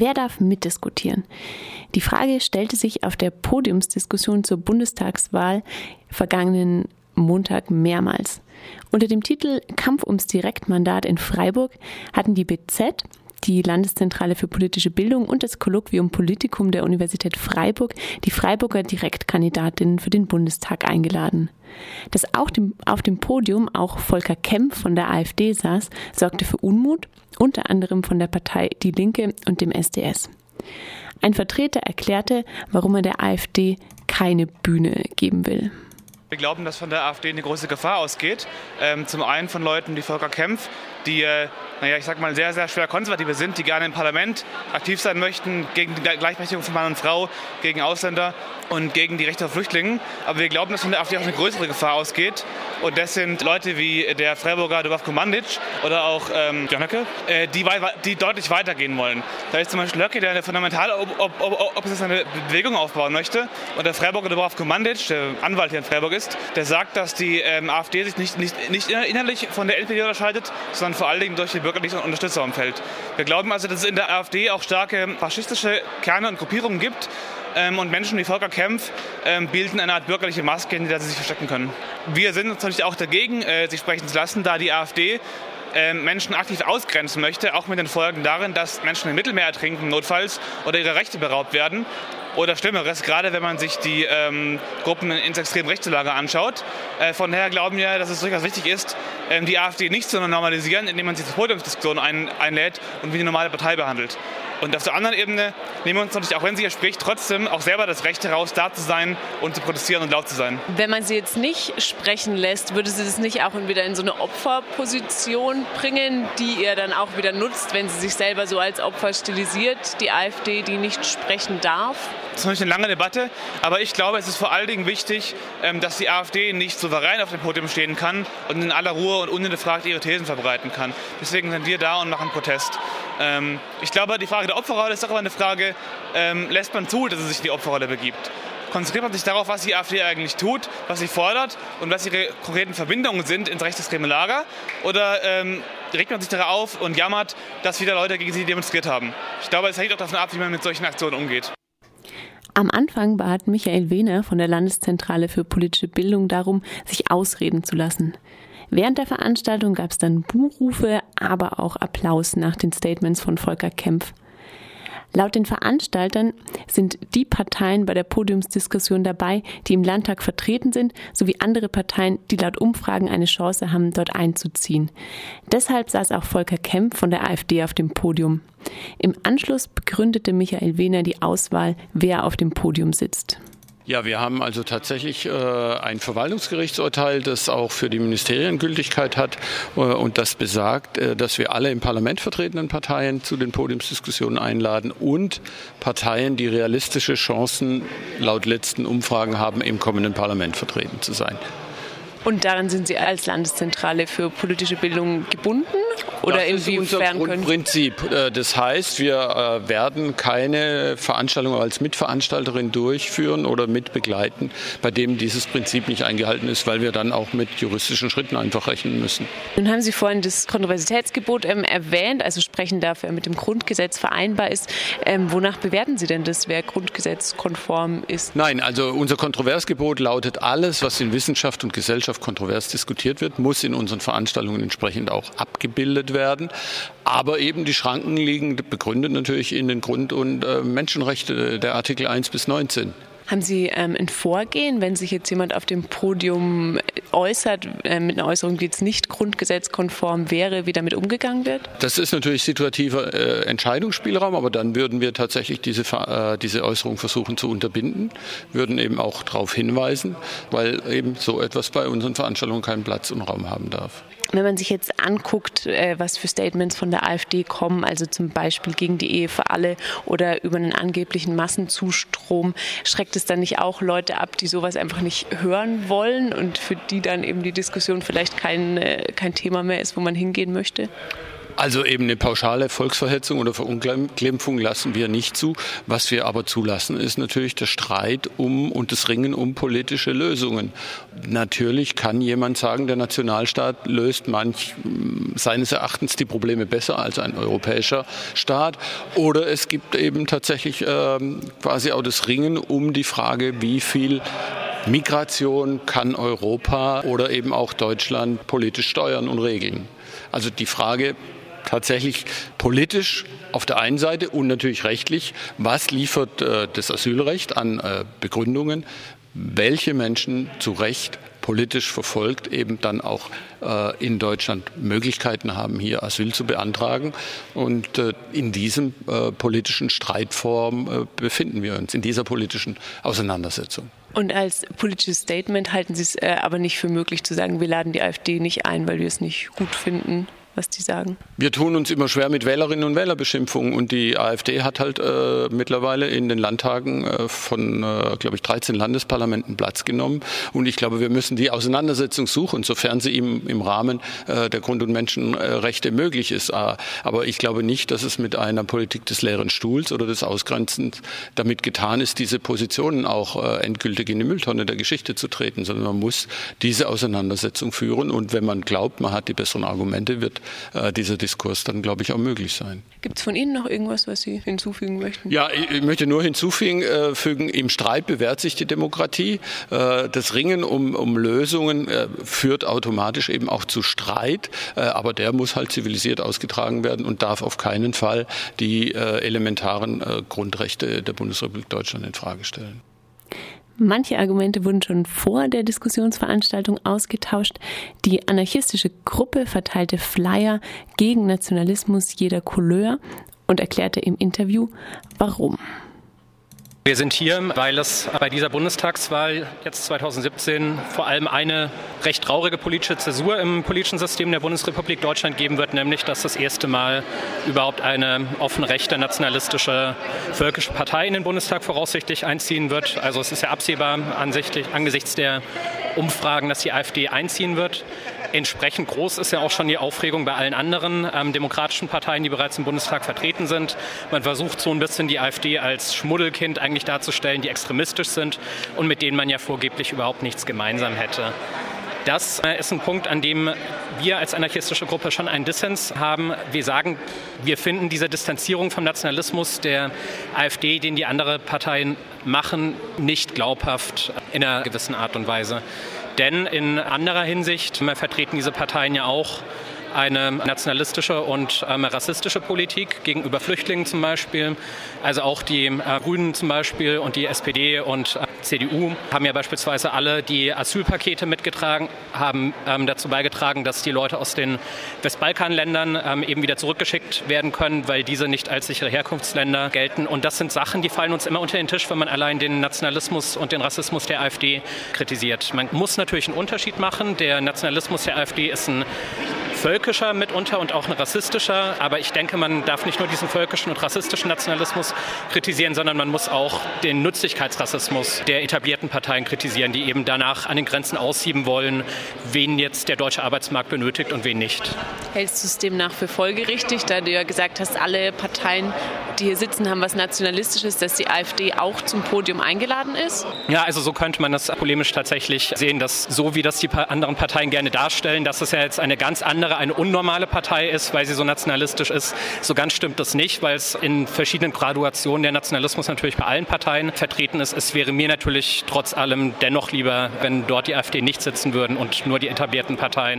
Wer darf mitdiskutieren? Die Frage stellte sich auf der Podiumsdiskussion zur Bundestagswahl vergangenen Montag mehrmals. Unter dem Titel Kampf ums Direktmandat in Freiburg hatten die BZ, die Landeszentrale für politische Bildung und das Kolloquium Politikum der Universität Freiburg die Freiburger Direktkandidatinnen für den Bundestag eingeladen. Dass auch dem, auf dem Podium auch Volker Kempf von der AfD saß, sorgte für Unmut, unter anderem von der Partei Die Linke und dem SDS. Ein Vertreter erklärte, warum er der AfD keine Bühne geben will. Wir glauben, dass von der AfD eine große Gefahr ausgeht. Ähm, zum einen von Leuten wie Volker Kempf, die, äh, naja, ich sag mal, sehr, sehr schwer konservative sind, die gerne im Parlament aktiv sein möchten gegen die Gleichberechtigung von Mann und Frau, gegen Ausländer und gegen die Rechte von Flüchtlingen. Aber wir glauben, dass von der AfD auch eine größere Gefahr ausgeht. Und das sind Leute wie der Freiburger Dubravko Mandic oder auch ähm, Jönöcke, äh, die, die deutlich weitergehen wollen. Da ist zum Beispiel Löcke, der eine fundamental, ob, ob, ob, ob es eine Bewegung aufbauen möchte. Und der Freiburger Dubravko Mandic, der Anwalt hier in Freiburg ist, der sagt, dass die ähm, AfD sich nicht, nicht, nicht innerlich von der NPD unterscheidet, sondern vor allen Dingen durch die bürgerliche Unterstützerumfeld. Wir glauben also, dass es in der AfD auch starke faschistische Kerne und Gruppierungen gibt. Ähm, und Menschen wie Volker Kempf ähm, bilden eine Art bürgerliche Maske, in der sie sich verstecken können. Wir sind natürlich auch dagegen, äh, sie sprechen zu lassen, da die AfD äh, Menschen aktiv ausgrenzen möchte, auch mit den Folgen darin, dass Menschen im Mittelmeer ertrinken, notfalls, oder ihre Rechte beraubt werden oder Schlimmeres, gerade wenn man sich die ähm, Gruppen ins extrem rechte Lager anschaut. Äh, von daher glauben wir, dass es durchaus wichtig ist, ähm, die AfD nicht zu normalisieren, indem man sie zur Podiumsdiskussion ein, einlädt und wie eine normale Partei behandelt. Und auf der anderen Ebene nehmen wir uns natürlich, auch wenn sie hier spricht, trotzdem auch selber das Recht heraus, da zu sein und zu protestieren und laut zu sein. Wenn man sie jetzt nicht sprechen lässt, würde sie das nicht auch wieder in so eine Opferposition bringen, die ihr dann auch wieder nutzt, wenn sie sich selber so als Opfer stilisiert, die AfD, die nicht sprechen darf? Das ist natürlich eine lange Debatte, aber ich glaube, es ist vor allen Dingen wichtig, ähm, dass die AfD nicht souverän auf dem Podium stehen kann und in aller Ruhe und unhinterfragt ihre Thesen verbreiten kann. Deswegen sind wir da und machen Protest. Ähm, ich glaube, die Frage der Opferrolle ist auch immer eine Frage, ähm, lässt man zu, dass es sich in die Opferrolle begibt? Konzentriert man sich darauf, was die AfD eigentlich tut, was sie fordert und was ihre konkreten Verbindungen sind ins rechtsextreme Lager? Oder ähm, regt man sich darauf auf und jammert, dass wieder Leute gegen sie demonstriert haben? Ich glaube, es hängt auch davon ab, wie man mit solchen Aktionen umgeht. Am Anfang bat Michael Wehner von der Landeszentrale für politische Bildung darum, sich ausreden zu lassen. Während der Veranstaltung gab es dann Buhrufe, aber auch Applaus nach den Statements von Volker Kempf. Laut den Veranstaltern sind die Parteien bei der Podiumsdiskussion dabei, die im Landtag vertreten sind, sowie andere Parteien, die laut Umfragen eine Chance haben, dort einzuziehen. Deshalb saß auch Volker Kempf von der AfD auf dem Podium. Im Anschluss begründete Michael Wehner die Auswahl, wer auf dem Podium sitzt. Ja, wir haben also tatsächlich äh, ein Verwaltungsgerichtsurteil, das auch für die Ministerien Gültigkeit hat äh, und das besagt, äh, dass wir alle im Parlament vertretenen Parteien zu den Podiumsdiskussionen einladen und Parteien, die realistische Chancen laut letzten Umfragen haben, im kommenden Parlament vertreten zu sein. Und daran sind Sie als Landeszentrale für politische Bildung gebunden? Oder das inwiefern ist unser Grundprinzip. Äh, das heißt, wir äh, werden keine Veranstaltung als Mitveranstalterin durchführen oder mitbegleiten, bei dem dieses Prinzip nicht eingehalten ist, weil wir dann auch mit juristischen Schritten einfach rechnen müssen. Nun haben Sie vorhin das Kontroversitätsgebot ähm, erwähnt, also sprechen dafür mit dem Grundgesetz vereinbar ist. Ähm, wonach bewerten Sie denn das, wer grundgesetzkonform ist? Nein, also unser Kontroversgebot lautet, alles, was in Wissenschaft und Gesellschaft kontrovers diskutiert wird, muss in unseren Veranstaltungen entsprechend auch abgebildet werden. Aber eben die Schranken liegen begründet natürlich in den Grund- und äh, Menschenrechte der Artikel 1 bis 19. Haben Sie ähm, ein Vorgehen, wenn sich jetzt jemand auf dem Podium äußert, äh, mit einer Äußerung, die jetzt nicht grundgesetzkonform wäre, wie damit umgegangen wird? Das ist natürlich situativer äh, Entscheidungsspielraum, aber dann würden wir tatsächlich diese, äh, diese Äußerung versuchen zu unterbinden, würden eben auch darauf hinweisen, weil eben so etwas bei unseren Veranstaltungen keinen Platz und Raum haben darf. Wenn man sich jetzt anguckt, äh, was für Statements von der AfD kommen, also zum Beispiel gegen die Ehe für alle oder über einen angeblichen Massenzustrom, schreckt es dann nicht auch Leute ab, die sowas einfach nicht hören wollen und für die dann eben die Diskussion vielleicht kein, äh, kein Thema mehr ist, wo man hingehen möchte? Also eben eine pauschale Volksverhetzung oder Verunglimpfung lassen wir nicht zu. Was wir aber zulassen, ist natürlich der Streit um und das Ringen um politische Lösungen. Natürlich kann jemand sagen, der Nationalstaat löst manch seines Erachtens die Probleme besser als ein europäischer Staat. Oder es gibt eben tatsächlich äh, quasi auch das Ringen um die Frage, wie viel Migration kann Europa oder eben auch Deutschland politisch steuern und regeln. Also die Frage, tatsächlich politisch auf der einen Seite und natürlich rechtlich, was liefert äh, das Asylrecht an äh, Begründungen, welche Menschen zu Recht politisch verfolgt eben dann auch äh, in Deutschland Möglichkeiten haben, hier Asyl zu beantragen. Und äh, in diesem äh, politischen Streitform äh, befinden wir uns, in dieser politischen Auseinandersetzung. Und als politisches Statement halten Sie es äh, aber nicht für möglich zu sagen, wir laden die AfD nicht ein, weil wir es nicht gut finden? Was die sagen? Wir tun uns immer schwer mit Wählerinnen und Wählerbeschimpfungen und die AfD hat halt äh, mittlerweile in den Landtagen äh, von, äh, glaube ich, 13 Landesparlamenten Platz genommen und ich glaube, wir müssen die Auseinandersetzung suchen, sofern sie im, im Rahmen äh, der Grund- und Menschenrechte möglich ist. Äh, aber ich glaube nicht, dass es mit einer Politik des leeren Stuhls oder des Ausgrenzens damit getan ist, diese Positionen auch äh, endgültig in die Mülltonne der Geschichte zu treten, sondern man muss diese Auseinandersetzung führen und wenn man glaubt, man hat die besseren Argumente, wird äh, dieser Diskurs dann, glaube ich, auch möglich sein. Gibt es von Ihnen noch irgendwas, was Sie hinzufügen möchten? Ja, ich, ich möchte nur hinzufügen, äh, fügen, im Streit bewährt sich die Demokratie. Äh, das Ringen um, um Lösungen äh, führt automatisch eben auch zu Streit, äh, aber der muss halt zivilisiert ausgetragen werden und darf auf keinen Fall die äh, elementaren Grundrechte der Bundesrepublik Deutschland in Frage stellen. Manche Argumente wurden schon vor der Diskussionsveranstaltung ausgetauscht. Die anarchistische Gruppe verteilte Flyer gegen Nationalismus jeder Couleur und erklärte im Interview, warum. Wir sind hier, weil es bei dieser Bundestagswahl jetzt 2017 vor allem eine recht traurige politische Zäsur im politischen System der Bundesrepublik Deutschland geben wird, nämlich dass das erste Mal überhaupt eine offen rechte nationalistische völkische Partei in den Bundestag voraussichtlich einziehen wird. Also es ist ja absehbar angesichts der Umfragen, dass die AfD einziehen wird. Entsprechend groß ist ja auch schon die Aufregung bei allen anderen ähm, demokratischen Parteien, die bereits im Bundestag vertreten sind. Man versucht so ein bisschen die AfD als Schmuddelkind eigentlich darzustellen, die extremistisch sind und mit denen man ja vorgeblich überhaupt nichts gemeinsam hätte. Das äh, ist ein Punkt, an dem wir als anarchistische Gruppe schon einen Dissens haben. Wir sagen, wir finden diese Distanzierung vom Nationalismus der AfD, den die anderen Parteien machen, nicht glaubhaft in einer gewissen Art und Weise. Denn in anderer Hinsicht vertreten diese Parteien ja auch eine nationalistische und ähm, rassistische Politik gegenüber Flüchtlingen zum Beispiel. Also auch die äh, Grünen zum Beispiel und die SPD und äh, CDU haben ja beispielsweise alle die Asylpakete mitgetragen, haben ähm, dazu beigetragen, dass die Leute aus den Westbalkanländern ähm, eben wieder zurückgeschickt werden können, weil diese nicht als sichere Herkunftsländer gelten. Und das sind Sachen, die fallen uns immer unter den Tisch, wenn man allein den Nationalismus und den Rassismus der AfD kritisiert. Man muss natürlich einen Unterschied machen. Der Nationalismus der AfD ist ein völkischer mitunter und auch ein rassistischer. Aber ich denke, man darf nicht nur diesen völkischen und rassistischen Nationalismus kritisieren, sondern man muss auch den Nützlichkeitsrassismus der etablierten Parteien kritisieren, die eben danach an den Grenzen aussieben wollen, wen jetzt der deutsche Arbeitsmarkt benötigt und wen nicht. Hältst du es demnach für folgerichtig, da du ja gesagt hast, alle Parteien, die hier sitzen, haben was Nationalistisches, dass die AfD auch zum Podium eingeladen ist? Ja, also so könnte man das polemisch tatsächlich sehen, dass so wie das die anderen Parteien gerne darstellen, dass es ja jetzt eine ganz andere, eine unnormale Partei ist, weil sie so nationalistisch ist. So ganz stimmt das nicht, weil es in verschiedenen Graduationen der Nationalismus natürlich bei allen Parteien vertreten ist. Es wäre mir natürlich trotz allem dennoch lieber, wenn dort die AfD nicht sitzen würden und nur die etablierten Parteien.